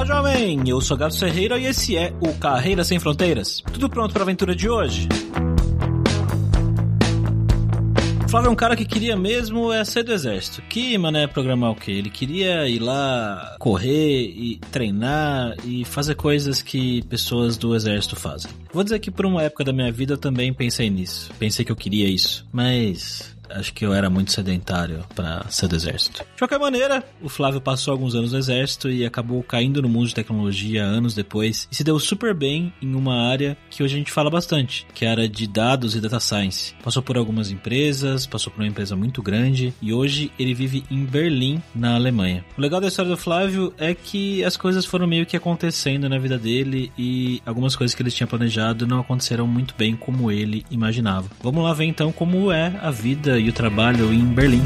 Olá, jovem! Eu sou Gato Ferreira e esse é o Carreira Sem Fronteiras. Tudo pronto para a aventura de hoje? Flávio é um cara que queria mesmo é ser do exército. Que, mané, programar o quê? Ele queria ir lá correr e treinar e fazer coisas que pessoas do exército fazem. Vou dizer que por uma época da minha vida eu também pensei nisso. Pensei que eu queria isso. Mas acho que eu era muito sedentário para ser do exército. De qualquer maneira, o Flávio passou alguns anos no exército e acabou caindo no mundo de tecnologia anos depois e se deu super bem em uma área que hoje a gente fala bastante, que a área de dados e data science. Passou por algumas empresas, passou por uma empresa muito grande e hoje ele vive em Berlim, na Alemanha. O legal da história do Flávio é que as coisas foram meio que acontecendo na vida dele e algumas coisas que ele tinha planejado não aconteceram muito bem como ele imaginava. Vamos lá ver então como é a vida e o trabalho em Berlim.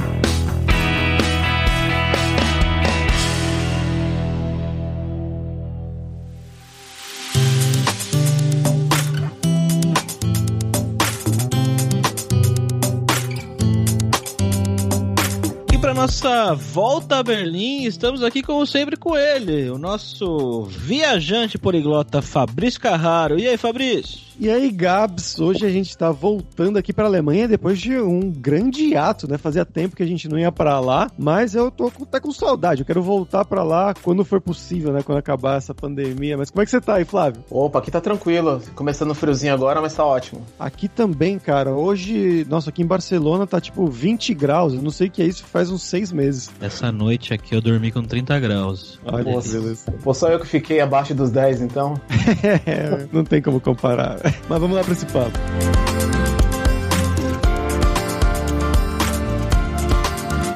E para nossa volta a Berlim, estamos aqui como sempre com ele, o nosso viajante poliglota Fabrício Carraro. E aí, Fabrício? E aí, Gabs, hoje a gente está voltando aqui para a Alemanha depois de um grande ato, né? Fazia tempo que a gente não ia para lá, mas eu tô até com saudade. Eu quero voltar para lá quando for possível, né? Quando acabar essa pandemia. Mas como é que você tá aí, Flávio? Opa, aqui tá tranquilo. Começando friozinho agora, mas tá ótimo. Aqui também, cara. Hoje, nossa, aqui em Barcelona tá tipo 20 graus. Eu não sei o que é isso, faz uns seis meses. Essa noite aqui eu dormi com 30 graus. Olha, Pô, beleza. Pô, só eu que fiquei abaixo dos 10, então. É, não tem como comparar. Mas vamos lá para esse papo.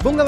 Bom, galera,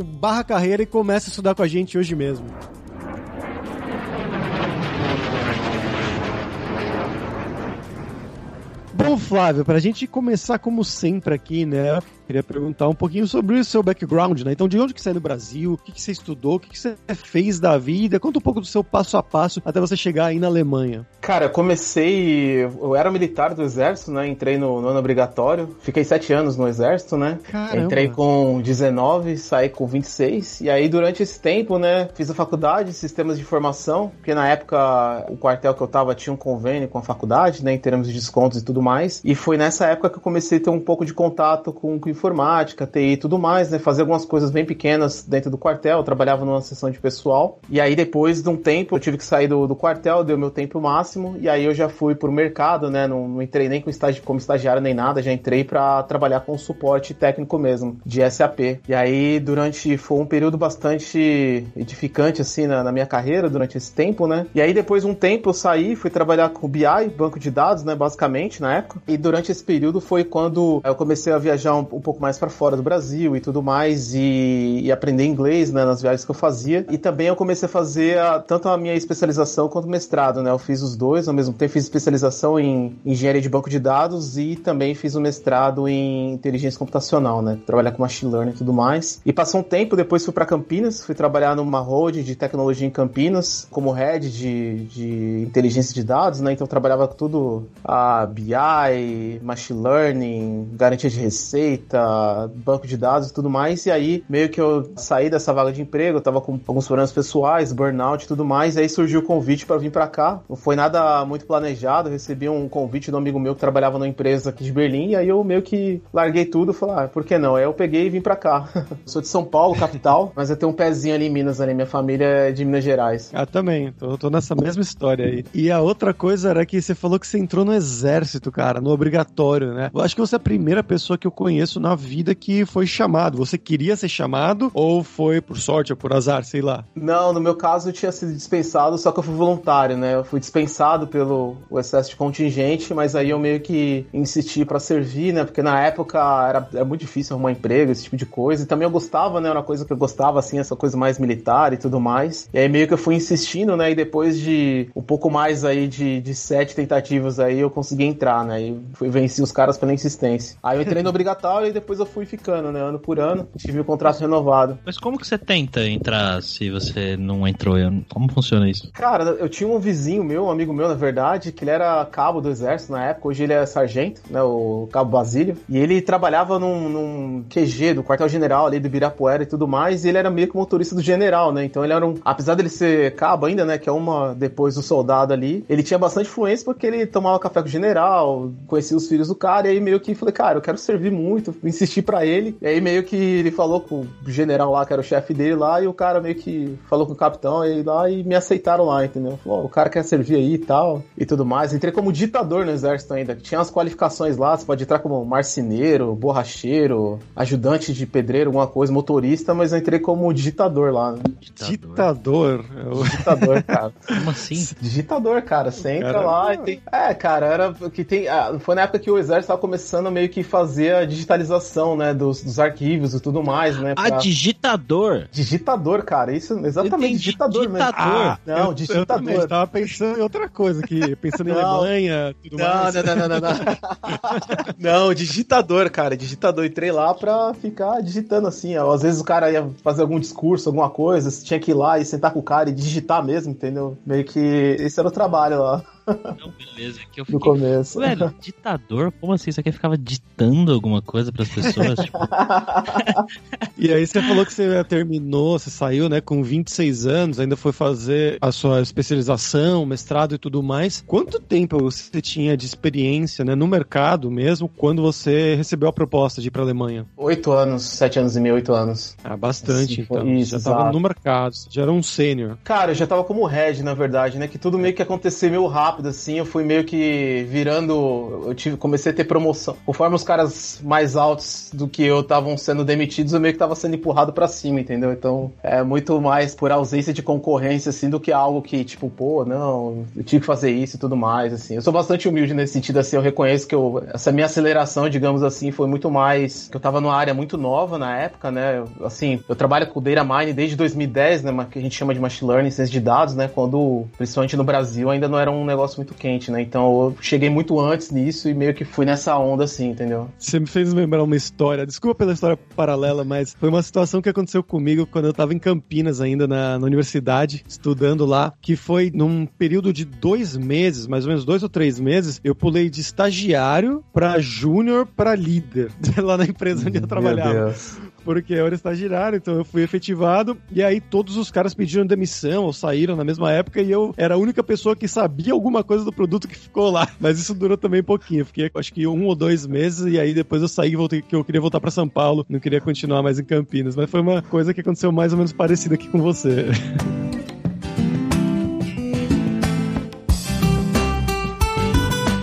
barra carreira e comece a estudar com a gente hoje mesmo. Bom, Flávio, pra gente começar como sempre aqui, né? Queria perguntar um pouquinho sobre o seu background, né? Então, de onde que você é no Brasil? O que, que você estudou? O que, que você fez da vida? Conta um pouco do seu passo a passo até você chegar aí na Alemanha. Cara, eu comecei. Eu era militar do exército, né? Entrei no, no ano obrigatório. Fiquei sete anos no exército, né? Caramba. Entrei com 19, saí com 26. E aí, durante esse tempo, né? Fiz a faculdade, sistemas de informação. Porque na época, o quartel que eu tava tinha um convênio com a faculdade, né? Em termos de descontos e tudo mais. E foi nessa época que eu comecei a ter um pouco de contato com, com informática, TI e tudo mais, né? Fazer algumas coisas bem pequenas dentro do quartel. Eu trabalhava numa seção de pessoal. E aí, depois de um tempo, eu tive que sair do, do quartel, deu meu tempo máximo. E aí eu já fui pro mercado, né? Não, não entrei nem com estagi como estagiário nem nada, já entrei para trabalhar com suporte técnico mesmo, de SAP. E aí, durante. Foi um período bastante edificante, assim, na, na minha carreira, durante esse tempo, né? E aí, depois de um tempo, eu saí, fui trabalhar com BI, banco de dados, né? Basicamente, na época. E durante esse período foi quando eu comecei a viajar um pouco mais para fora do Brasil e tudo mais, e, e, aprender inglês, né? Nas viagens que eu fazia. E também eu comecei a fazer a, tanto a minha especialização quanto o mestrado, né? Eu fiz os dois, ao mesmo tempo fiz especialização em engenharia de banco de dados e também fiz um mestrado em inteligência computacional, né? Trabalhar com machine learning e tudo mais. E passou um tempo, depois fui para Campinas, fui trabalhar numa road de tecnologia em Campinas, como head de, de inteligência de dados, né? Então trabalhava tudo a BI, machine learning, garantia de receita, banco de dados e tudo mais. E aí meio que eu saí dessa vaga de emprego, eu tava com alguns problemas pessoais, burnout e tudo mais. E aí surgiu o convite para vir para cá. Não foi nada muito planejado, eu recebi um convite de um amigo meu que trabalhava numa empresa aqui de Berlim, e aí eu meio que larguei tudo falei, ah, por que não? Aí eu peguei e vim pra cá. Sou de São Paulo, capital, mas eu tenho um pezinho ali em Minas, ali, minha família é de Minas Gerais. Ah, também, tô, tô nessa mesma história aí. E a outra coisa era que você falou que você entrou no exército, cara, no obrigatório, né? Eu acho que você é a primeira pessoa que eu conheço na vida que foi chamado? Você queria ser chamado ou foi por sorte ou por azar, sei lá? Não, no meu caso eu tinha sido dispensado, só que eu fui voluntário, né? Eu fui dispensado pelo excesso de contingente, mas aí eu meio que insisti para servir, né? Porque na época era, era muito difícil arrumar emprego, esse tipo de coisa. E também eu gostava, né? Era uma coisa que eu gostava, assim, essa coisa mais militar e tudo mais. E aí meio que eu fui insistindo, né? E depois de um pouco mais aí de, de sete tentativas aí, eu consegui entrar, né? E fui vencer os caras pela insistência. Aí eu entrei no obrigatório depois eu fui ficando, né? Ano por ano. Tive o contrato renovado. Mas como que você tenta entrar se você não entrou? Como funciona isso? Cara, eu tinha um vizinho meu, um amigo meu, na verdade, que ele era cabo do exército na época. Hoje ele é sargento, né? O cabo Basílio. E ele trabalhava num, num QG do quartel-general ali do Ibirapuera e tudo mais. E ele era meio que motorista do general, né? Então ele era um. Apesar dele ser cabo ainda, né? Que é uma depois do soldado ali, ele tinha bastante influência porque ele tomava café com o general, conhecia os filhos do cara. E aí meio que falei, cara, eu quero servir muito. Insisti para ele. E aí meio que ele falou com o general lá, que era o chefe dele lá. E o cara meio que falou com o capitão aí lá e me aceitaram lá, entendeu? Falou, o cara quer servir aí e tal. E tudo mais. Entrei como ditador no exército ainda. Tinha as qualificações lá. Você pode entrar como marceneiro, borracheiro, ajudante de pedreiro, alguma coisa, motorista, mas eu entrei como digitador lá. Né? Ditador? Digitador, cara. Como assim? Digitador, cara. Você entra cara... lá e tem. É, cara, era que tem. Ah, foi na época que o exército tava começando meio que fazer a digitalização, né? Dos, dos arquivos e tudo mais, né? Pra... Ah, digitador. Digitador, cara. Isso, exatamente, digitador, mesmo. Ah, não, eu, digitador. Eu, eu tava pensando em outra coisa aqui, pensando em não, Alemanha, tudo não, mais. Não, não, não, não, não. não, digitador, cara. Digitador. Entrei lá pra ficar digitando assim. Às vezes o cara ia fazer algum discurso, alguma coisa, você tinha que ir lá e sentar com o cara e digitar mesmo, entendeu? Meio que esse era o trabalho lá. Não, beleza. Que eu fiquei, no começo. Velho, ditador? Como assim? Você aqui ficava ditando alguma coisa pras pessoas? tipo... e aí você falou que você terminou, você saiu, né, com 26 anos, ainda foi fazer a sua especialização, mestrado e tudo mais. Quanto tempo você tinha de experiência, né, no mercado mesmo, quando você recebeu a proposta de ir pra Alemanha? Oito anos, sete anos e meio, oito anos. Ah, bastante, assim, então. Isso, já tava no mercado, já era um sênior. Cara, eu já tava como head, na verdade, né, que tudo meio que aconteceu meio rápido rápido, assim, eu fui meio que virando. Eu tive, comecei a ter promoção. Conforme os caras mais altos do que eu estavam sendo demitidos, eu meio que tava sendo empurrado para cima, entendeu? Então é muito mais por ausência de concorrência, assim, do que algo que, tipo, pô, não, eu tive que fazer isso e tudo mais, assim. Eu sou bastante humilde nesse sentido, assim, eu reconheço que eu, essa minha aceleração, digamos assim, foi muito mais. que eu tava numa área muito nova na época, né? Eu, assim, eu trabalho com Data Mine desde 2010, né? Que a gente chama de Machine Learning, ciência de dados, né? Quando, principalmente no Brasil, ainda não era um negócio negócio muito quente, né? Então eu cheguei muito antes nisso e meio que fui nessa onda assim, entendeu? Você me fez lembrar uma história, desculpa pela história paralela, mas foi uma situação que aconteceu comigo quando eu tava em Campinas ainda, na, na universidade, estudando lá, que foi num período de dois meses, mais ou menos dois ou três meses, eu pulei de estagiário para júnior para líder lá na empresa onde eu trabalhava. Meu Deus porque eu era estagiário, então eu fui efetivado, e aí todos os caras pediram demissão ou saíram na mesma época, e eu era a única pessoa que sabia alguma coisa do produto que ficou lá. Mas isso durou também pouquinho, fiquei acho que um ou dois meses, e aí depois eu saí e voltei, que eu queria voltar para São Paulo, não queria continuar mais em Campinas, mas foi uma coisa que aconteceu mais ou menos parecida aqui com você.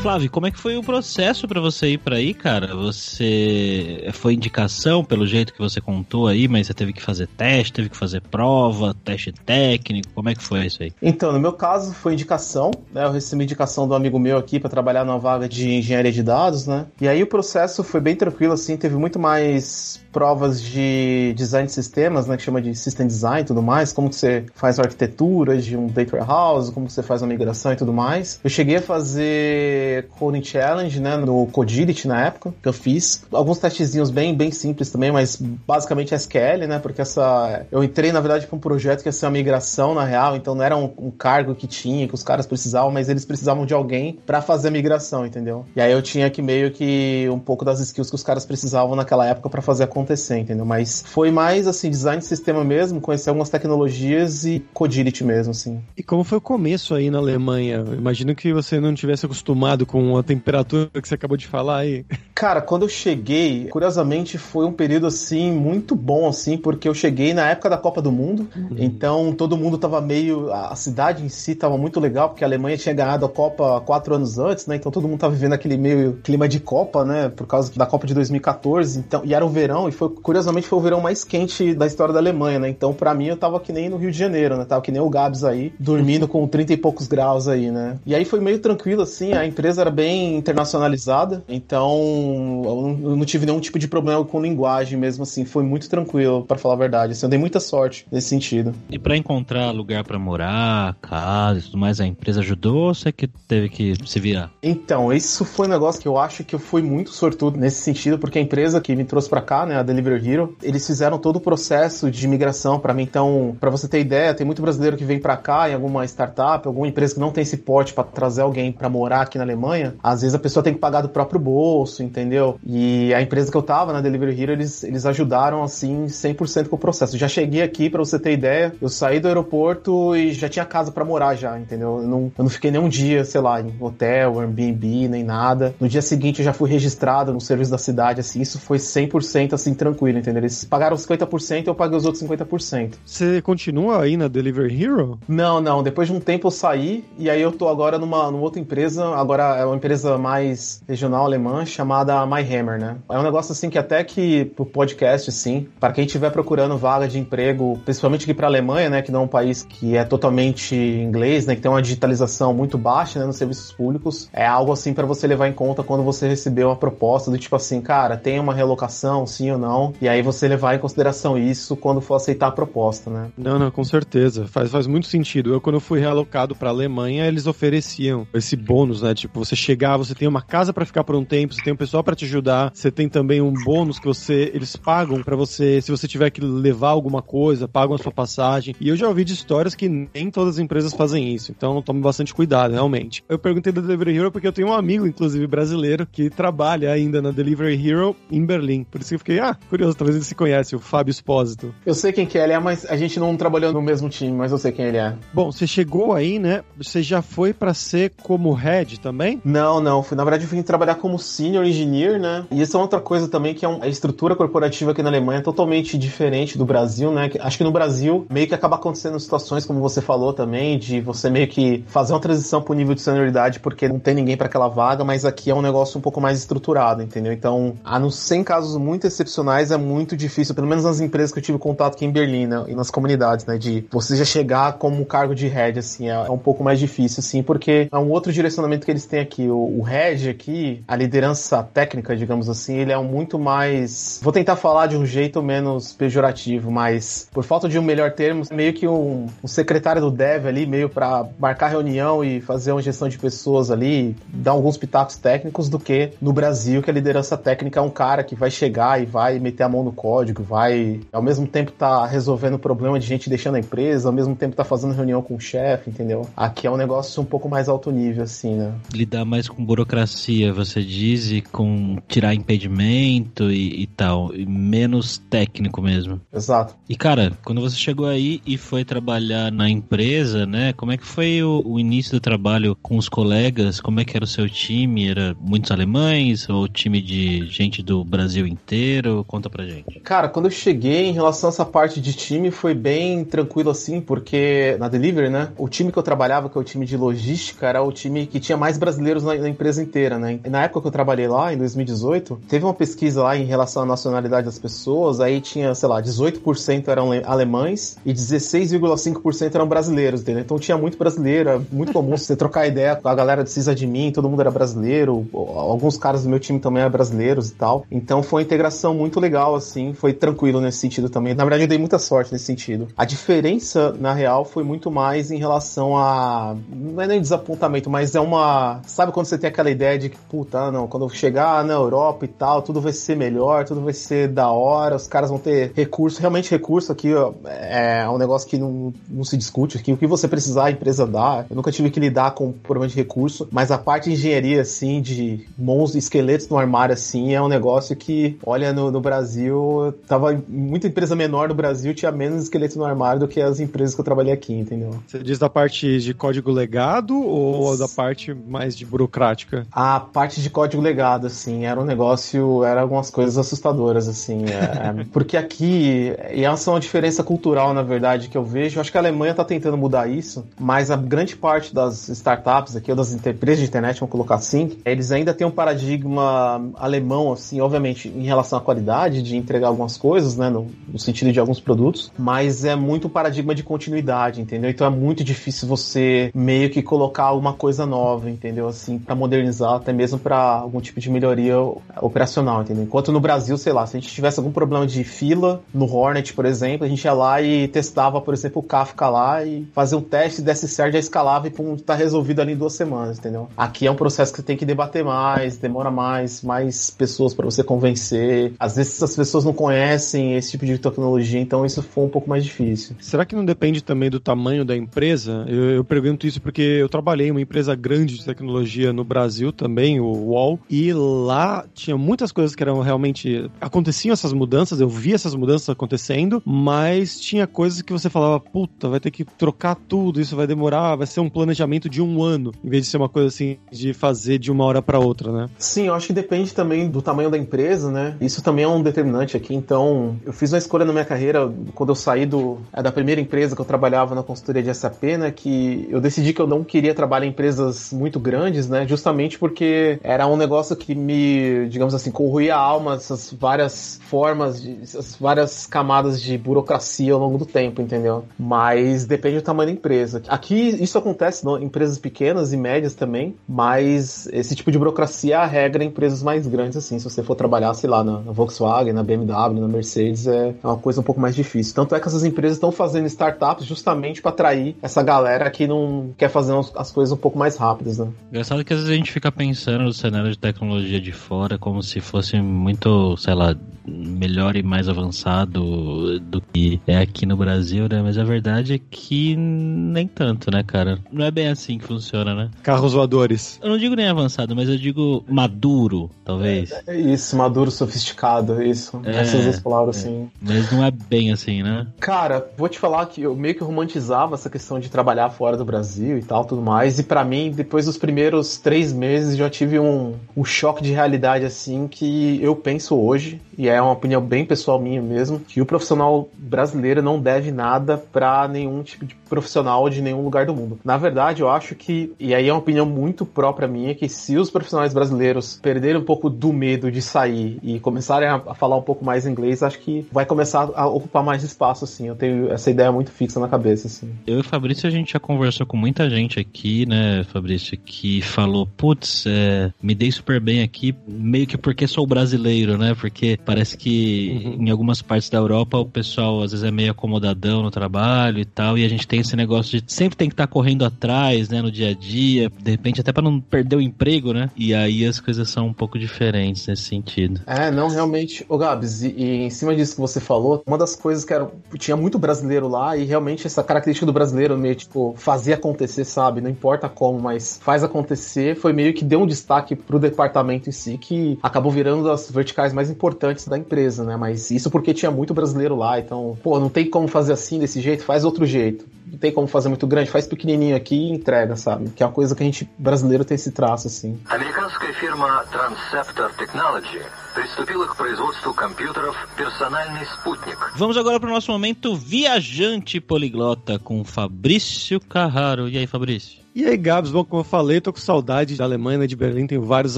Flávio, como é que foi o processo para você ir para aí, cara? Você foi indicação pelo jeito que você contou aí, mas você teve que fazer teste, teve que fazer prova, teste técnico, como é que foi isso aí? Então, no meu caso foi indicação, né? Eu recebi indicação do amigo meu aqui para trabalhar numa vaga de engenharia de dados, né? E aí o processo foi bem tranquilo assim, teve muito mais provas de design de sistemas, né, que chama de system design e tudo mais, como que você faz a arquitetura de um data warehouse, como que você faz a migração e tudo mais. Eu cheguei a fazer coding challenge, né, no Codility na época, que eu fiz. Alguns testezinhos bem, bem simples também, mas basicamente SQL, né, porque essa... Eu entrei, na verdade, para um projeto que ia ser uma migração, na real, então não era um, um cargo que tinha, que os caras precisavam, mas eles precisavam de alguém para fazer a migração, entendeu? E aí eu tinha que meio que um pouco das skills que os caras precisavam naquela época para fazer a acontecer, entendeu? Mas foi mais, assim, design de sistema mesmo, conhecer algumas tecnologias e Codility mesmo, assim. E como foi o começo aí na Alemanha? Imagino que você não tivesse acostumado com a temperatura que você acabou de falar aí. Cara, quando eu cheguei, curiosamente foi um período assim muito bom assim, porque eu cheguei na época da Copa do Mundo, uhum. então todo mundo tava meio a cidade em si tava muito legal, porque a Alemanha tinha ganhado a Copa quatro anos antes, né? Então todo mundo tava vivendo aquele meio clima de Copa, né? Por causa da Copa de 2014, então e era o verão e foi curiosamente foi o verão mais quente da história da Alemanha, né? Então para mim eu tava que nem no Rio de Janeiro, né? Tava que nem o Gabs aí, dormindo com 30 e poucos graus aí, né? E aí foi meio tranquilo assim, a empresa era bem internacionalizada, então eu não tive nenhum tipo de problema com linguagem mesmo assim, foi muito tranquilo, para falar a verdade. Assim, eu dei muita sorte nesse sentido. E para encontrar lugar para morar, casa e tudo mais, a empresa ajudou ou você que teve que se virar? Então, isso foi um negócio que eu acho que eu fui muito sortudo nesse sentido, porque a empresa que me trouxe para cá, né, a Delivery Hero, eles fizeram todo o processo de migração para mim. Então, para você ter ideia, tem muito brasileiro que vem para cá em alguma startup, alguma empresa que não tem esse porte para trazer alguém para morar aqui na Alemanha. Às vezes a pessoa tem que pagar do próprio bolso, entendeu? E a empresa que eu tava na Delivery Hero, eles, eles ajudaram assim 100% com o processo. Já cheguei aqui, para você ter ideia, eu saí do aeroporto e já tinha casa para morar já, entendeu? Eu não, eu não fiquei nem um dia, sei lá, em hotel, Airbnb, nem nada. No dia seguinte eu já fui registrado no serviço da cidade, assim, isso foi 100% assim tranquilo, entendeu? Eles pagaram 50% e eu paguei os outros 50%. Você continua aí na Delivery Hero? Não, não. Depois de um tempo eu saí e aí eu tô agora numa, numa outra empresa, agora é uma empresa mais regional alemã chamada MyHammer, né? É um negócio assim que até que pro podcast, assim, para quem estiver procurando vaga de emprego, principalmente aqui para Alemanha, né, que não é um país que é totalmente inglês, né, que tem uma digitalização muito baixa, né, nos serviços públicos, é algo assim para você levar em conta quando você receber uma proposta do tipo assim, cara, tem uma relocação, sim ou não, e aí você levar em consideração isso quando for aceitar a proposta, né? Não, não, com certeza, faz, faz muito sentido. Eu quando fui realocado para Alemanha, eles ofereciam esse bônus, né, tipo, você chegar, você tem uma casa para ficar por um tempo, você tem um pessoal para te ajudar, você tem também um bônus que você eles pagam para você, se você tiver que levar alguma coisa, pagam a sua passagem. E eu já ouvi de histórias que nem todas as empresas fazem isso. Então tome bastante cuidado, realmente. Eu perguntei da Delivery Hero porque eu tenho um amigo, inclusive brasileiro, que trabalha ainda na Delivery Hero em Berlim. Por isso que eu fiquei, ah, curioso, talvez ele se conhece, o Fábio Espósito. Eu sei quem que ele é, mas a gente não trabalhou no mesmo time, mas eu sei quem ele é. Bom, você chegou aí, né? Você já foi para ser como head também? Não, não. Na verdade, eu fui trabalhar como senior engineer, né? E isso é outra coisa também que é a estrutura corporativa aqui na Alemanha é totalmente diferente do Brasil, né? Acho que no Brasil meio que acaba acontecendo situações, como você falou também, de você meio que fazer uma transição pro nível de senioridade porque não tem ninguém para aquela vaga, mas aqui é um negócio um pouco mais estruturado, entendeu? Então, a não ser em casos muito excepcionais, é muito difícil, pelo menos nas empresas que eu tive contato aqui em Berlim, né? E nas comunidades, né? De você já chegar como cargo de head, assim, é, é um pouco mais difícil, assim, porque é um outro direcionamento que eles têm aqui. O, o head aqui, a liderança técnica, digamos assim, ele é um muito mais. Vou tentar falar de um jeito menos pejorativo, mas por falta de um melhor termo, meio que um, um secretário do dev ali, meio para marcar reunião e fazer uma gestão de pessoas ali, dar alguns pitacos técnicos, do que no Brasil, que a liderança técnica é um cara que vai chegar e vai meter a mão no código, vai ao mesmo tempo tá resolvendo o problema de gente deixando a empresa, ao mesmo tempo tá fazendo reunião com o chefe, entendeu? Aqui é um negócio um pouco mais alto nível, assim, né? Lidar mais com burocracia, você diz, e com tirar impedimento e, e tal, e menos técnico mesmo. Exato. E cara, quando você chegou aí e foi trabalhar na empresa, né? Como é que foi o, o, início do trabalho com os colegas? Como é que era o seu time? Era muitos alemães ou time de gente do Brasil inteiro? Conta pra gente. Cara, quando eu cheguei em relação a essa parte de time foi bem tranquilo assim, porque na Delivery, né? O time que eu trabalhava, que é o time de logística, era o time que tinha mais brasileiros na, na empresa inteira, né? E na época que eu trabalhei lá, em 2018, teve uma pesquisa lá em relação à nacionalidade das pessoas, aí tinha, sei lá, 18% eram alemães e 16,5% eram brasileiros, entendeu? Então tinha muito brasileiro, é muito comum você trocar ideia com a galera de mim, todo mundo era brasileiro, alguns caras do meu time também eram brasileiros e tal. Então foi uma integração muito legal, assim, foi tranquilo nesse sentido também. Na verdade, eu dei muita sorte nesse sentido. A diferença, na real, foi muito mais em relação a. Não é nem desapontamento, mas é uma. Sabe quando você tem aquela ideia de que, puta, não, quando eu chegar na Europa e tal, tudo vai ser melhor, tudo vai ser da hora, os caras vão ter recurso, realmente recurso aqui é um negócio que não, não se discute aqui. O que você precisar, a empresa dá. Eu nunca tive que lidar com problema de recurso, mas a parte de engenharia, assim, de monstros, esqueletos no armário, assim, é um negócio que, olha, no, no, no Brasil, tava muita empresa menor no Brasil tinha menos esqueleto no armário do que as empresas que eu trabalhei aqui, entendeu? Você diz da parte de código legado ou da parte mais de burocrática? A parte de código legado, assim, era um negócio, era algumas coisas assustadoras, assim, é, é porque aqui, e essa é uma diferença cultural, na verdade, que eu vejo, acho que a Alemanha tá tentando mudar isso, mas a grande parte das startups aqui, ou das empresas de internet, vamos colocar assim, eles ainda têm um paradigma alemão, assim, obviamente, em relação à qualidade, de entregar algumas coisas, né, no, no sentido de alguns produtos, mas é muito um paradigma de continuidade, entendeu? Então é muito difícil você meio que colocar alguma coisa nova, entendeu? Assim, para modernizar, até mesmo para algum tipo de melhoria operacional, entendeu? Enquanto no Brasil, sei lá, se a gente tivesse algum problema de fila no Hornet, por exemplo, a gente ia lá e testava, por exemplo, o Kafka lá e fazia um teste, desse certo, já escalava e pum, tá resolvido ali em duas semanas, entendeu? Aqui é um processo que você tem que debater mais, demora mais, mais pessoas para você convencer. Às vezes essas pessoas não conhecem esse tipo de tecnologia, então isso foi um pouco mais difícil. Será que não depende também do tamanho da empresa? Eu, eu pergunto isso porque eu trabalhei em uma empresa grande de tecnologia no Brasil também, o UOL, e lá tinha muitas coisas que eram realmente. aconteciam essas mudanças, eu via essas mudanças acontecendo, mas tinha coisas que você falava, puta, vai ter que trocar tudo, isso vai demorar, vai ser um planejamento de um ano, em vez de ser uma coisa assim de fazer de uma hora para outra, né? Sim, eu acho que depende também do tamanho da empresa, né? Isso também é um determinante aqui. Então, eu fiz uma escolha na minha carreira quando eu saí do, é, da primeira empresa que eu trabalhava na consultoria de SAP, né? Que eu decidi que eu não queria trabalhar em empresas muito grandes, né? Justamente porque era um negócio que me, digamos assim, corroía a alma, essas várias formas, de, essas várias camadas de burocracia ao longo do tempo, entendeu? Mas depende do tamanho da empresa. Aqui isso acontece em empresas pequenas e médias também, mas esse tipo de burocracia é a regra em empresas mais grandes, assim. Se você for trabalhar, sei lá, na, na Volkswagen, na BMW, na Mercedes, é uma coisa um pouco mais difícil. Tanto é que essas empresas estão fazendo startups justamente para atrair essa galera que não quer fazer as coisas um pouco mais rápidas, né? Engraçado que às vezes a gente fica pensando no cenário de tecnologia de fora como se fosse muito, sei lá, melhor e mais avançado do que é aqui no Brasil, né? Mas a verdade é que nem tanto, né, cara? Não é bem assim que funciona, né? Carros voadores. Eu não digo nem avançado, mas eu digo maduro, talvez. É, é isso, maduro, sofisticado, isso. É, Essas palavras, é. assim. Mas não é bem assim, né? Cara, vou te falar que eu meio que romantizava essa questão de trabalhar fora do Brasil e tal, tudo mais. E para mim, depois dos primeiros três meses, já tive um, um choque de realidade, assim, que eu penso hoje, e é uma opinião bem pessoal minha mesmo, que o profissional brasileiro não deve nada para nenhum tipo de profissional de nenhum lugar do mundo. Na verdade, eu acho que, e aí é uma opinião muito própria minha, que se os profissionais brasileiros perderem um pouco do medo de sair e começarem a, falar um pouco mais inglês, acho que vai começar a ocupar mais espaço, assim. Eu tenho essa ideia muito fixa na cabeça, assim. Eu e o Fabrício, a gente já conversou com muita gente aqui, né, Fabrício, que falou, putz, é, me dei super bem aqui, meio que porque sou brasileiro, né? Porque Parece que uhum. em algumas partes da Europa o pessoal às vezes é meio acomodadão no trabalho e tal, e a gente tem esse negócio de sempre tem que estar tá correndo atrás, né, no dia a dia, de repente até para não perder o emprego, né? E aí as coisas são um pouco diferentes nesse sentido. É, não, realmente Ô Gabs, e, e em cima disso que você falou, uma das coisas que era, tinha muito brasileiro lá e realmente essa característica do brasileiro meio tipo fazer acontecer, sabe? Não importa como, mas faz acontecer, foi meio que deu um destaque pro departamento em si que acabou virando as verticais mais importantes da empresa, né? Mas isso porque tinha muito brasileiro lá, então, pô, não tem como fazer assim desse jeito, faz outro jeito. Não tem como fazer muito grande, faz pequenininho aqui e entrega, sabe? Que é uma coisa que a gente brasileiro tem esse traço assim. Американская фирма Transceptor Technology приступила к производству компьютеров «Персональный спутник». Vamos agora para o nosso momento viajante poliglota com Fabrício Carraro. E aí, Fabrício? E aí, Gabs, bom, como eu falei, tô com saudade da Alemanha, né, de Berlim, tenho vários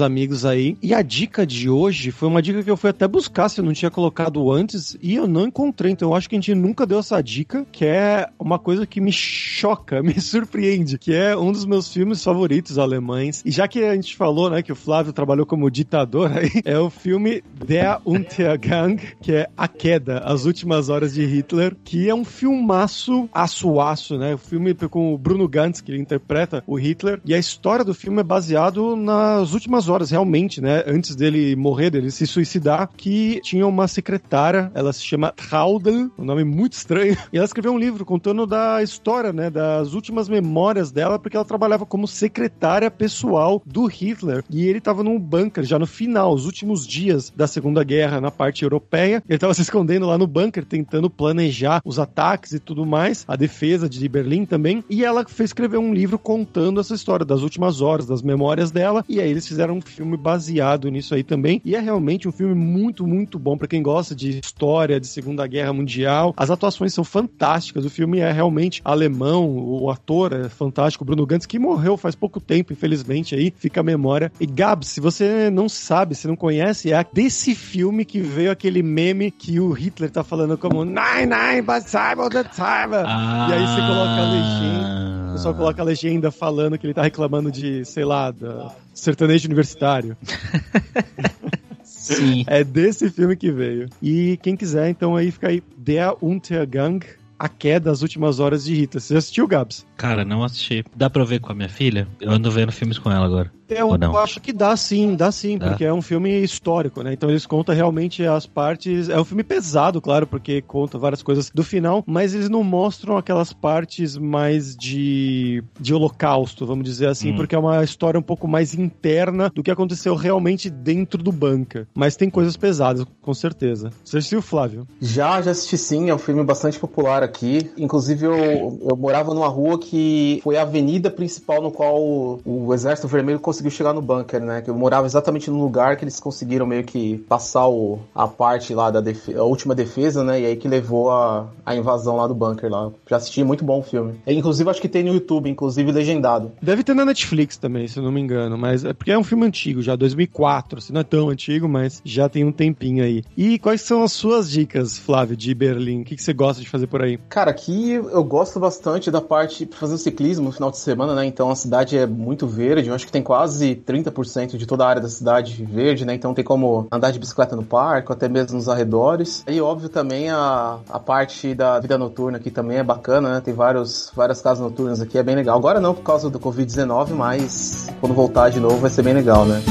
amigos aí. E a dica de hoje foi uma dica que eu fui até buscar se eu não tinha colocado antes e eu não encontrei. Então eu acho que a gente nunca deu essa dica, que é uma coisa que me choca, me surpreende, que é um dos meus filmes favoritos alemães. E já que a gente falou, né, que o Flávio trabalhou como ditador aí, é o filme Der Untergang, que é A Queda, As Últimas Horas de Hitler, que é um filmaço aço-aço, né? O filme com o Bruno Gantz, que ele interpreta o Hitler. E a história do filme é baseado nas últimas horas, realmente, né? Antes dele morrer, dele se suicidar, que tinha uma secretária, ela se chama Traudel, um nome muito estranho, e ela escreveu um livro contando da história, né? Das últimas memórias dela, porque ela trabalhava como secretária pessoal do Hitler. E ele tava num bunker já no final, os últimos dias da Segunda Guerra, na parte europeia. Ele tava se escondendo lá no bunker, tentando planejar os ataques e tudo mais, a defesa de Berlim também. E ela fez escrever um livro contando essa história das últimas horas, das memórias dela. E aí eles fizeram um filme baseado nisso aí também. E é realmente um filme muito, muito bom para quem gosta de história, de Segunda Guerra Mundial. As atuações são fantásticas. O filme é realmente alemão. O ator é fantástico, Bruno Gantz, que morreu faz pouco tempo, infelizmente, aí fica a memória. E Gabs, se você não sabe, se não conhece, é desse filme que veio aquele meme que o Hitler tá falando como Nein, nein, but Simon the Timer. Ah. E aí você coloca a legenda. O pessoal coloca a legenda falando que ele tá reclamando de, sei lá, da sertanejo universitário. Sim. É desse filme que veio. E quem quiser, então aí fica aí Der Untergang, a queda das últimas horas de Rita. Você assistiu, Gabs? Cara, não assisti. Dá pra ver com a minha filha? Eu ando vendo filmes com ela agora. Eu, eu acho que dá sim, dá sim, dá? porque é um filme histórico, né? Então eles contam realmente as partes. É um filme pesado, claro, porque conta várias coisas do final, mas eles não mostram aquelas partes mais de, de holocausto, vamos dizer assim, hum. porque é uma história um pouco mais interna do que aconteceu realmente dentro do bunker. Mas tem coisas pesadas, com certeza. Você assistiu, Flávio? Já, já assisti sim, é um filme bastante popular aqui. Inclusive, eu, eu morava numa rua que foi a avenida principal no qual o, o Exército Vermelho conseguiu chegar no bunker, né? Que eu morava exatamente no lugar que eles conseguiram meio que passar o, a parte lá da defesa, a última defesa, né? E aí que levou a, a invasão lá do bunker lá. Já assisti, muito bom o filme. E, inclusive, acho que tem no YouTube, inclusive legendado. Deve ter na Netflix também, se eu não me engano, mas é porque é um filme antigo, já 2004, assim, não é tão antigo, mas já tem um tempinho aí. E quais são as suas dicas, Flávio, de Berlim? O que, que você gosta de fazer por aí? Cara, aqui eu gosto bastante da parte de fazer o ciclismo no final de semana, né? Então a cidade é muito verde, eu acho que tem quase 30% de toda a área da cidade verde, né? Então tem como andar de bicicleta no parque, até mesmo nos arredores. E óbvio também a, a parte da vida noturna aqui também é bacana, né? Tem vários, várias casas noturnas aqui, é bem legal. Agora não por causa do Covid-19, mas quando voltar de novo vai ser bem legal, né?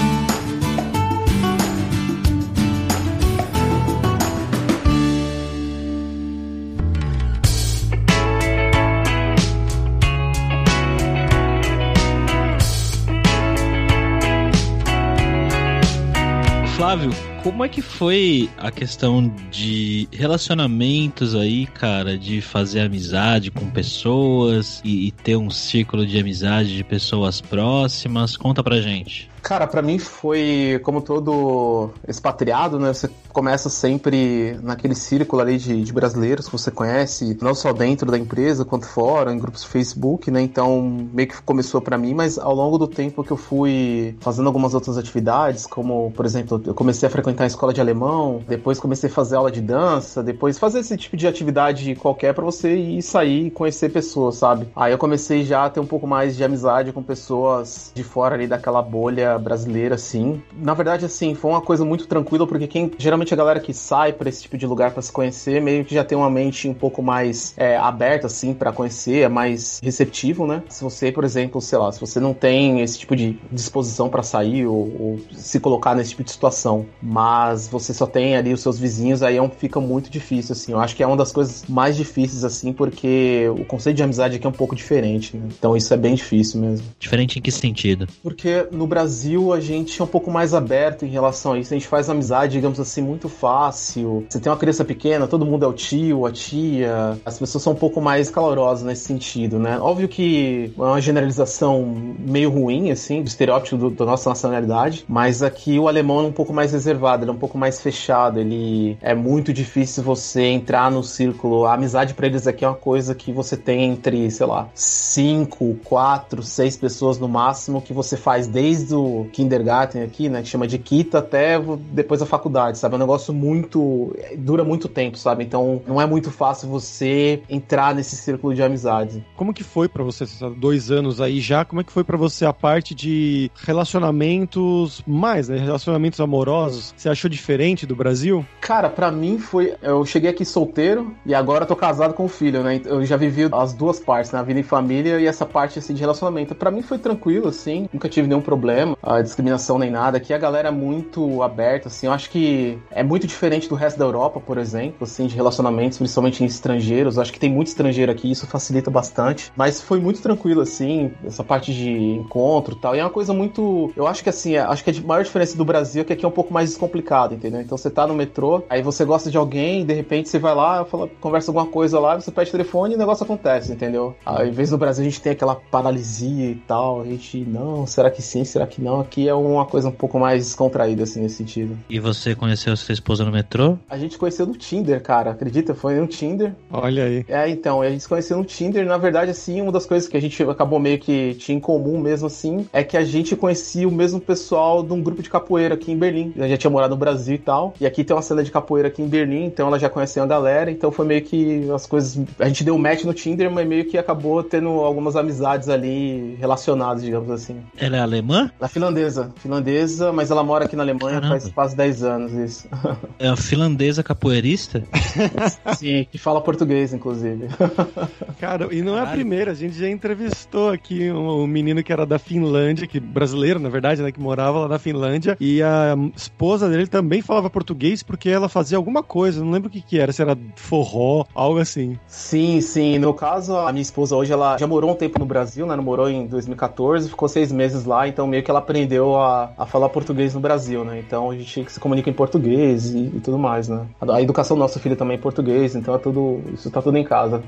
Flávio, como é que foi a questão de relacionamentos aí, cara, de fazer amizade com pessoas e, e ter um círculo de amizade de pessoas próximas? Conta pra gente. Cara, para mim foi como todo expatriado, né? Você começa sempre naquele círculo ali de, de, brasileiros que você conhece, não só dentro da empresa quanto fora, em grupos Facebook, né? Então meio que começou para mim, mas ao longo do tempo que eu fui fazendo algumas outras atividades, como por exemplo, eu comecei a frequentar a escola de alemão, depois comecei a fazer aula de dança, depois fazer esse tipo de atividade qualquer para você ir sair e conhecer pessoas, sabe? Aí eu comecei já a ter um pouco mais de amizade com pessoas de fora ali daquela bolha brasileira, assim. Na verdade, assim, foi uma coisa muito tranquila, porque quem geralmente a galera que sai para esse tipo de lugar para se conhecer, meio que já tem uma mente um pouco mais é, aberta, assim, para conhecer, é mais receptivo, né? Se você, por exemplo, sei lá, se você não tem esse tipo de disposição para sair ou, ou, se colocar nesse tipo de situação, mas você só tem ali os seus vizinhos, aí é um, fica muito difícil, assim. Eu acho que é uma das coisas mais difíceis, assim, porque o conceito de amizade aqui é um pouco diferente, né? Então isso é bem difícil mesmo. Diferente em que sentido? Porque no Brasil Brasil a gente é um pouco mais aberto em relação a isso. A gente faz amizade, digamos assim, muito fácil. Você tem uma criança pequena, todo mundo é o tio, a tia. As pessoas são um pouco mais calorosas nesse sentido, né? Óbvio que é uma generalização meio ruim, assim, do estereótipo do, da nossa nacionalidade, mas aqui o alemão é um pouco mais reservado, ele é um pouco mais fechado, ele é muito difícil você entrar no círculo. A amizade para eles aqui é uma coisa que você tem entre, sei lá, cinco, quatro, seis pessoas no máximo que você faz desde o do kindergarten aqui, né, que chama de Kita, até depois da faculdade, sabe? É um negócio muito. dura muito tempo, sabe? Então não é muito fácil você entrar nesse círculo de amizade. Como que foi para você, dois anos aí já, como é que foi para você a parte de relacionamentos mais, né? Relacionamentos amorosos? Você achou diferente do Brasil? Cara, para mim foi. Eu cheguei aqui solteiro e agora tô casado com um filho, né? Eu já vivi as duas partes, né? A vida em família e essa parte assim de relacionamento. Para mim foi tranquilo, assim, nunca tive nenhum problema, a discriminação nem nada. Aqui a galera é muito aberta, assim. Eu acho que é muito diferente do resto da Europa, por exemplo, assim, de relacionamentos, principalmente em estrangeiros. Eu acho que tem muito estrangeiro aqui, isso facilita bastante. Mas foi muito tranquilo, assim, essa parte de encontro e tal. E é uma coisa muito. Eu acho que assim, acho que a maior diferença do Brasil é que aqui é um pouco mais descomplicado, entendeu? Então você tá no metrô, aí você gosta de alguém, de repente você vai lá, fala, conversa alguma coisa lá, você pede telefone e o negócio acontece, entendeu? Ao invés do Brasil a gente tem aquela paralisia e tal, a gente, não, será que sim, será que não? Aqui é uma coisa um pouco mais descontraída, assim, nesse sentido. E você conheceu sua esposa no metrô? A gente conheceu no Tinder, cara, acredita? Foi no Tinder. Olha aí. É, então, a gente se conheceu no Tinder, na verdade, assim, uma das coisas que a gente acabou meio que tinha em comum mesmo, assim, é que a gente conhecia o mesmo pessoal de um grupo de capoeira aqui em Berlim. A gente já tinha morado no Brasil e tal, e aqui tem uma cena de capoeira aqui em Berlim, então ela já conhecia a galera, então foi meio que as coisas... A gente deu match no Tinder, mas meio que acabou tendo algumas amizades ali relacionadas, digamos assim. Ela é alemã? Na finlandesa. Finlandesa, mas ela mora aqui na Alemanha Caramba. faz quase 10 anos, isso. É a finlandesa capoeirista? Sim, que fala português, inclusive. Cara, e não é a primeira, a gente já entrevistou aqui um, um, menino que era da Finlândia, que brasileiro, na verdade, né, que morava lá na Finlândia, e a esposa dele também falava português porque ela fazia alguma coisa, não lembro o que que era, se era forró, algo assim. Sim, sim. No caso, a minha esposa hoje, ela já morou um tempo no Brasil, né, morou em 2014, ficou seis meses lá, então meio que ela aprendeu a, a falar português no Brasil, né, então a gente se comunica em português e, e tudo mais, né. A, a educação do nosso filho também é português, então é tudo, isso tá tudo em casa.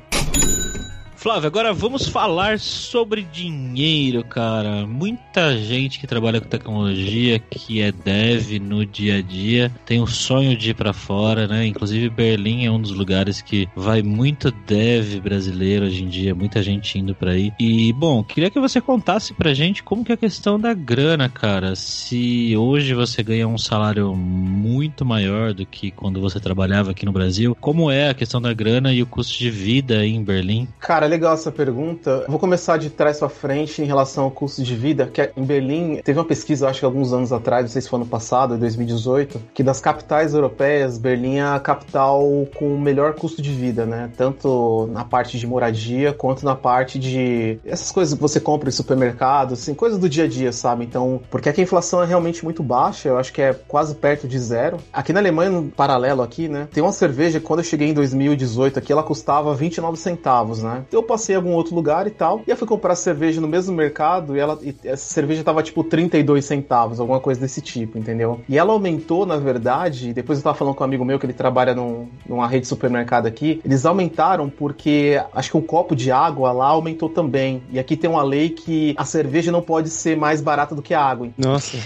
Flávio, agora vamos falar sobre dinheiro, cara. Muita gente que trabalha com tecnologia, que é dev no dia a dia, tem o sonho de ir para fora, né? Inclusive Berlim é um dos lugares que vai muito dev brasileiro hoje em dia, muita gente indo para aí. E bom, queria que você contasse pra gente como que é a questão da grana, cara. Se hoje você ganha um salário muito maior do que quando você trabalhava aqui no Brasil, como é a questão da grana e o custo de vida em Berlim? Cara, legal essa pergunta. Vou começar de trás para frente em relação ao custo de vida, que em Berlim teve uma pesquisa, acho que alguns anos atrás, não sei se foi ano passado, 2018, que das capitais europeias, Berlim é a capital com o melhor custo de vida, né? Tanto na parte de moradia quanto na parte de essas coisas que você compra em supermercado, assim, coisas do dia a dia, sabe? Então, porque aqui a inflação é realmente muito baixa, eu acho que é quase perto de zero. Aqui na Alemanha, no paralelo aqui, né? Tem uma cerveja que quando eu cheguei em 2018 aqui, ela custava 29 centavos, né? Então, eu passei em algum outro lugar e tal. E eu fui comprar cerveja no mesmo mercado e ela e essa cerveja tava tipo 32 centavos, alguma coisa desse tipo, entendeu? E ela aumentou, na verdade, depois eu tava falando com um amigo meu que ele trabalha num, numa rede de supermercado aqui, eles aumentaram porque acho que um copo de água lá aumentou também. E aqui tem uma lei que a cerveja não pode ser mais barata do que a água. Nossa.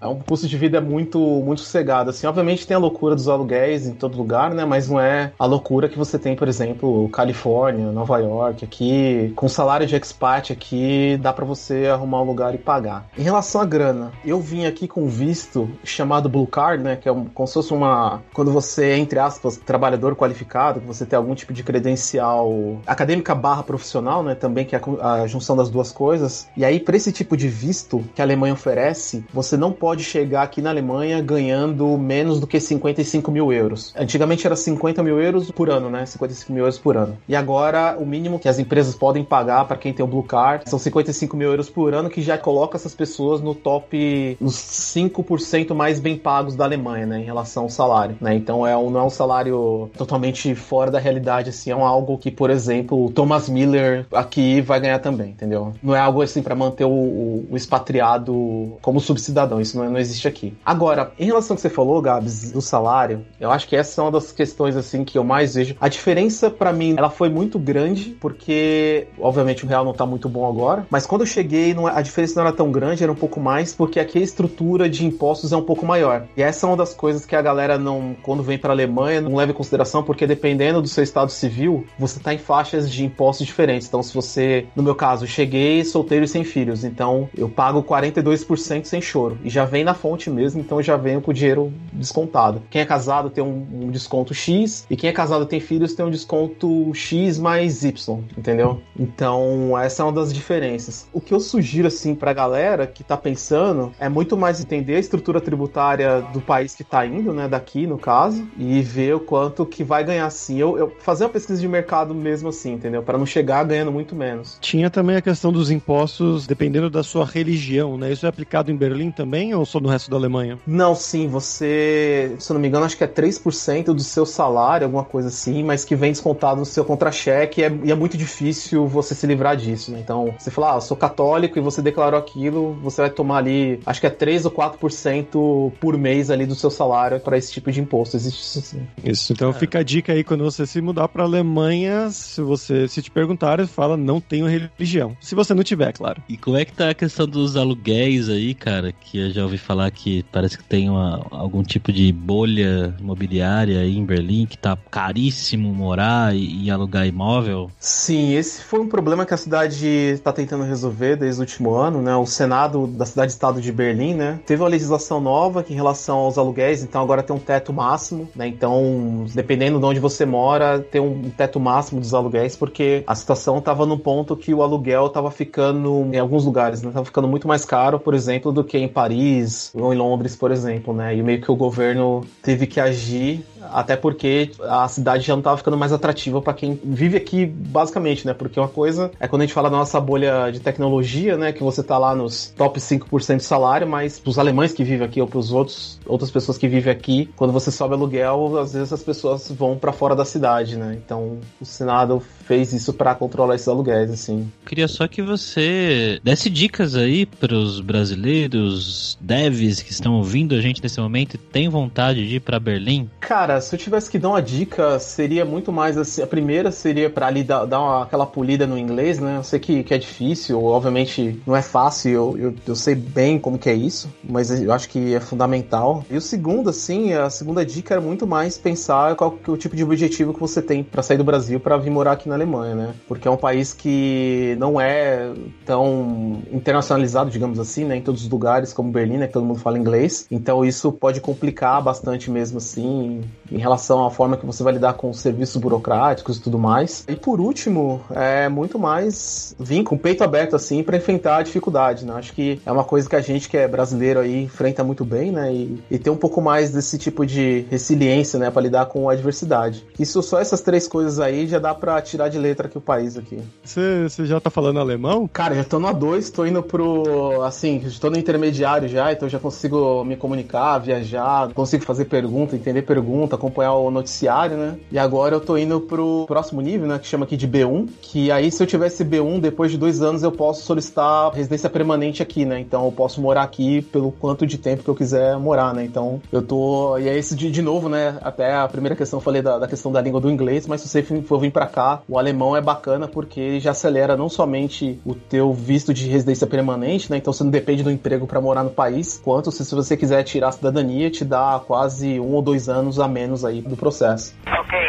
É um custo de vida muito, muito sossegado. Assim, obviamente tem a loucura dos aluguéis em todo lugar, né? Mas não é a loucura que você tem, por exemplo, Califórnia, Nova York, aqui, com salário de expat aqui, dá para você arrumar um lugar e pagar. Em relação à grana, eu vim aqui com visto chamado Blue Card, né, que é um, como se fosse uma quando você é, entre aspas, trabalhador qualificado, que você tem algum tipo de credencial acadêmica barra profissional, né, também que é a, junção das duas coisas. E aí para esse tipo de visto que a Alemanha oferece, você não pode chegar aqui na Alemanha ganhando menos do que 55 mil euros. Antigamente era 50 mil euros por ano, né, 55 mil euros por ano. E agora o mínimo que as empresas podem pagar para quem tem o Blue Card são 55 mil euros por ano, que já coloca essas pessoas no top, nos 5% mais bem pagos da Alemanha, né, em relação ao salário, né? Então é um, não é um salário totalmente fora da realidade, assim, é um algo que, por exemplo, o Thomas Miller aqui vai ganhar também, entendeu? Não é algo assim para manter o, o, o, expatriado como subcidadão, isso não, não existe aqui. Agora, em relação ao que você falou, Gabs, do salário, eu acho que essa é uma das questões assim que eu mais vejo. A diferença para mim, ela foi muito grande porque porque, obviamente, o real não tá muito bom agora, mas quando eu cheguei, não- a diferença não era tão grande, era um pouco mais, porque aqui a estrutura de impostos é um pouco maior. E essa é uma das coisas que a galera não, quando vem pra Alemanha, não leva em consideração, porque dependendo do seu estado civil, você tá em faixas de impostos diferentes. Então, se você, no meu caso, cheguei solteiro e sem filhos, então eu pago 42% sem choro. E já vem na fonte mesmo, então eu já venho com o dinheiro descontado. Quem é casado tem um, um desconto X, e quem é casado tem filhos tem um desconto X mais Y, entendeu? Então, essa é uma das diferenças. O que eu sugiro, assim, pra galera que tá pensando é muito mais entender a estrutura tributária do país que tá indo, né, daqui no caso, e ver o quanto que vai ganhar assim. Eu, eu fazer uma pesquisa de mercado mesmo assim, entendeu? Para não chegar ganhando muito menos. Tinha também a questão dos impostos dependendo da sua religião, né? Isso é aplicado em Berlim também ou só no resto da Alemanha? Não, sim, você, se eu não me engano, acho que é 3% do seu salário, alguma coisa assim, mas que vem descontado no seu contra-cheque e é, e é muito difícil você se livrar disso, né? Então, você fala, ah, eu sou católico e você declarou aquilo, você vai tomar ali, acho que é 3 ou 4% por mês ali do seu salário para esse tipo de imposto. Existe isso sim. Isso, então fica a dica aí quando você se mudar pra Alemanha, se você se te perguntarem, fala não tenho religião. Se você não tiver, claro. E como é que tá a questão dos aluguéis aí, cara? Que eu já ouvi falar que parece que tem uma- algum tipo de bolha imobiliária aí em Berlim, que tá caríssimo morar e, e alugar imóvel. Sim, esse foi um problema que a cidade está tentando resolver desde o último ano, né? O Senado da cidade-estado de Berlim, né? Teve uma legislação nova que em relação aos aluguéis, então agora tem um teto máximo, né? Então, dependendo de onde você mora, tem um teto máximo dos aluguéis, porque a situação estava no ponto que o aluguel estava ficando, em alguns lugares, né? Tava ficando muito mais caro, por exemplo, do que em Paris ou em Londres, por exemplo, né? E meio que o governo teve que agir até porque a cidade já não estava ficando mais atrativa para quem vive aqui, basicamente, né? Porque uma coisa é quando a gente fala da nossa bolha de tecnologia, né? Que você tá lá nos top 5% de salário, mas pros alemães que vivem aqui ou pros outros outras pessoas que vivem aqui, quando você sobe aluguel, às vezes as pessoas vão para fora da cidade, né? Então o Senado fez isso para controlar esses aluguéis, assim. Queria só que você desse dicas aí pros brasileiros, devs que estão ouvindo a gente nesse momento e têm vontade de ir pra Berlim. Cara, se eu tivesse que dar uma dica, seria muito mais assim. A primeira seria pra ali dar, dar uma- aquela polida no inglês, né? Eu sei que, que é difícil, obviamente não é fácil, eu, eu, eu sei bem como que é isso, mas eu acho que é fundamental. E o segundo, assim, a segunda dica era muito mais pensar qual que é o tipo de objetivo que você tem pra sair do Brasil pra vir morar aqui na Alemanha, né? Porque é um país que não é tão internacionalizado, digamos assim, né? Em todos os lugares, como Berlim, né? Que todo mundo fala inglês. Então isso pode complicar bastante mesmo, assim, em relação à forma que você vai lidar com os serviços burocráticos e tudo mais. E por último, é muito mais vir com o peito aberto, assim, para enfrentar a dificuldade, né? Acho que é uma coisa que a gente que é brasileiro aí enfrenta muito bem, né? E, e ter um pouco mais desse tipo de resiliência, né? Para lidar com a adversidade. Isso, só essas três coisas aí já dá para tirar de letra aqui o país aqui. Você, já tá falando alemão? Cara, já tô no A2, tô indo pro. Assim, estou no intermediário já, então já consigo me comunicar, viajar, consigo fazer pergunta, entender pergunta, acompanhar o noticiário, né? E agora eu tô indo pro próximo nível, né? Que chama aqui de B1. Que aí, se eu tivesse B1, depois de dois anos eu posso solicitar residência permanente aqui, né? Então eu posso morar aqui pelo quanto de tempo que eu quiser morar, né? Então eu tô. E é esse de, de novo, né? Até a primeira questão eu falei da, da questão da língua do inglês, mas se você for vir pra cá, o alemão é bacana porque ele já acelera não somente o teu visto de residência permanente, né? Então você não depende do emprego pra morar no país, quanto se, se você quiser tirar a cidadania, te dá quase um ou dois anos a menos aí do processo. Okay,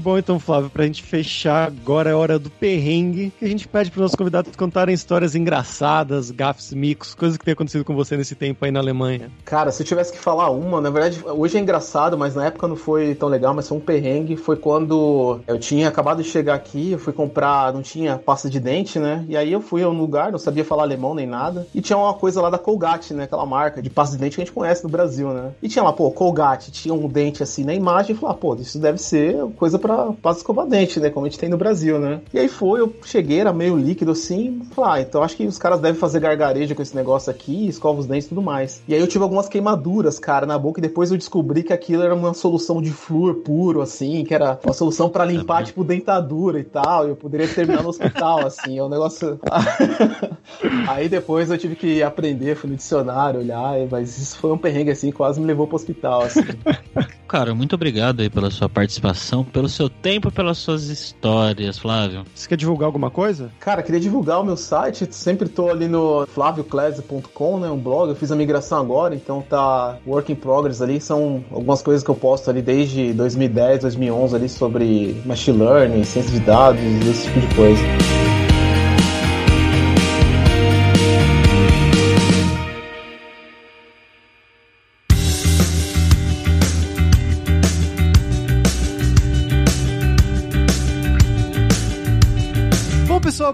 Bom, então, Flávio, pra gente fechar, agora é hora do perrengue, que a gente pede pros nossos convidados contarem histórias engraçadas, gafes, micos, coisas que tem acontecido com você nesse tempo aí na Alemanha. Cara, se eu tivesse que falar uma, na verdade, hoje é engraçado, mas na época não foi tão legal, mas foi um perrengue. Foi quando eu tinha acabado de chegar aqui, eu fui comprar, não tinha pasta de dente, né? E aí eu fui a um lugar, não sabia falar alemão nem nada. E tinha uma coisa lá da Colgate, né? Aquela marca de pasta de dente que a gente conhece no Brasil, né? E tinha lá, pô, Colgate, tinha um dente assim na imagem e falei, ah, pô, isso deve ser coisa pra pasta de escovar dente, né? Como a gente tem no Brasil, né? E aí foi, eu cheguei, era meio líquido assim, falei, ah, então acho que os caras devem fazer gargarejo com esse negócio aqui, escova os dentes e tudo mais. E aí eu tive algumas queimaduras, cara, na boca e depois eu descobri que aquilo era uma solução de flúor puro, assim, que era uma solução pra limpar, tipo, dentadura e tal, e eu poderia terminar no hospital, assim, é um negócio... aí depois eu tive que aprender, fui no dicionário, olhar, mas isso foi um perrengue, assim, quase me levou pro hospital, assim. cara, muito obrigado aí pela sua participação, pelo seu tempo, pelas suas histórias, Flávio. Você quer divulgar alguma coisa? Cara, queria divulgar o meu site. Sempre tô ali no flavioclese.com, né? Um blog. Eu fiz a migração agora, então tá work in progress ali. São algumas coisas que eu posto ali desde 2010, 2011 ali sobre machine learning, ciência de dados, esse tipo de coisa.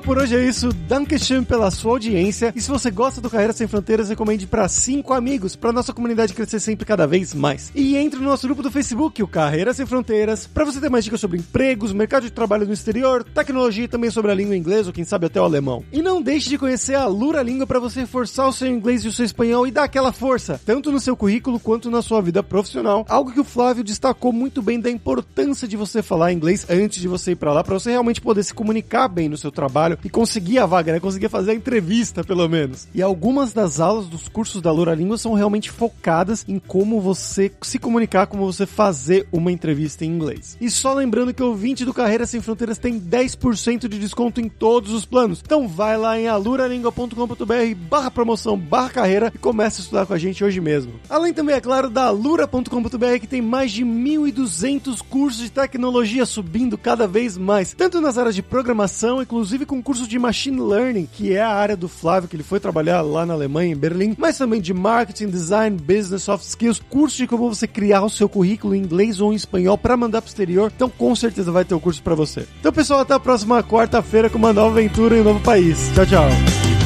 Por hoje é isso. Dankeschön pela sua audiência. E se você gosta do Carreira Sem Fronteiras, recomende para cinco amigos, para nossa comunidade crescer sempre cada vez mais. E entre no nosso grupo do Facebook, o Carreira Sem Fronteiras, para você ter mais dicas sobre empregos, mercado de trabalho no exterior, tecnologia e também sobre a língua inglesa ou quem sabe até o alemão. E não deixe de conhecer a Lura Língua para você forçar o seu inglês e o seu espanhol e dar aquela força, tanto no seu currículo quanto na sua vida profissional. Algo que o Flávio destacou muito bem da importância de você falar inglês antes de você ir para lá, para você realmente poder se comunicar bem no seu trabalho e conseguir a vaga, né? Conseguir fazer a entrevista, pelo menos. E algumas das aulas dos cursos da Lura Língua são realmente focadas em como você se comunicar, como você fazer uma entrevista em inglês. E só lembrando que o 20 do Carreira Sem Fronteiras tem 10% de desconto em todos os planos. Então vai lá em aluralingua.com.br barra promoção barra carreira e comece a estudar com a gente hoje mesmo. Além também, é claro, da alura.com.br que tem mais de 1.200 cursos de tecnologia subindo cada vez mais, tanto nas áreas de programação, inclusive com curso de Machine Learning, que é a área do Flávio, que ele foi trabalhar lá na Alemanha, em Berlim, mas também de Marketing, Design, Business, Soft Skills, curso de como você criar o seu currículo em inglês ou em espanhol para mandar pro exterior. Então, com certeza vai ter o um curso para você. Então, pessoal, até a próxima quarta-feira com uma nova aventura em um novo país. Tchau, tchau.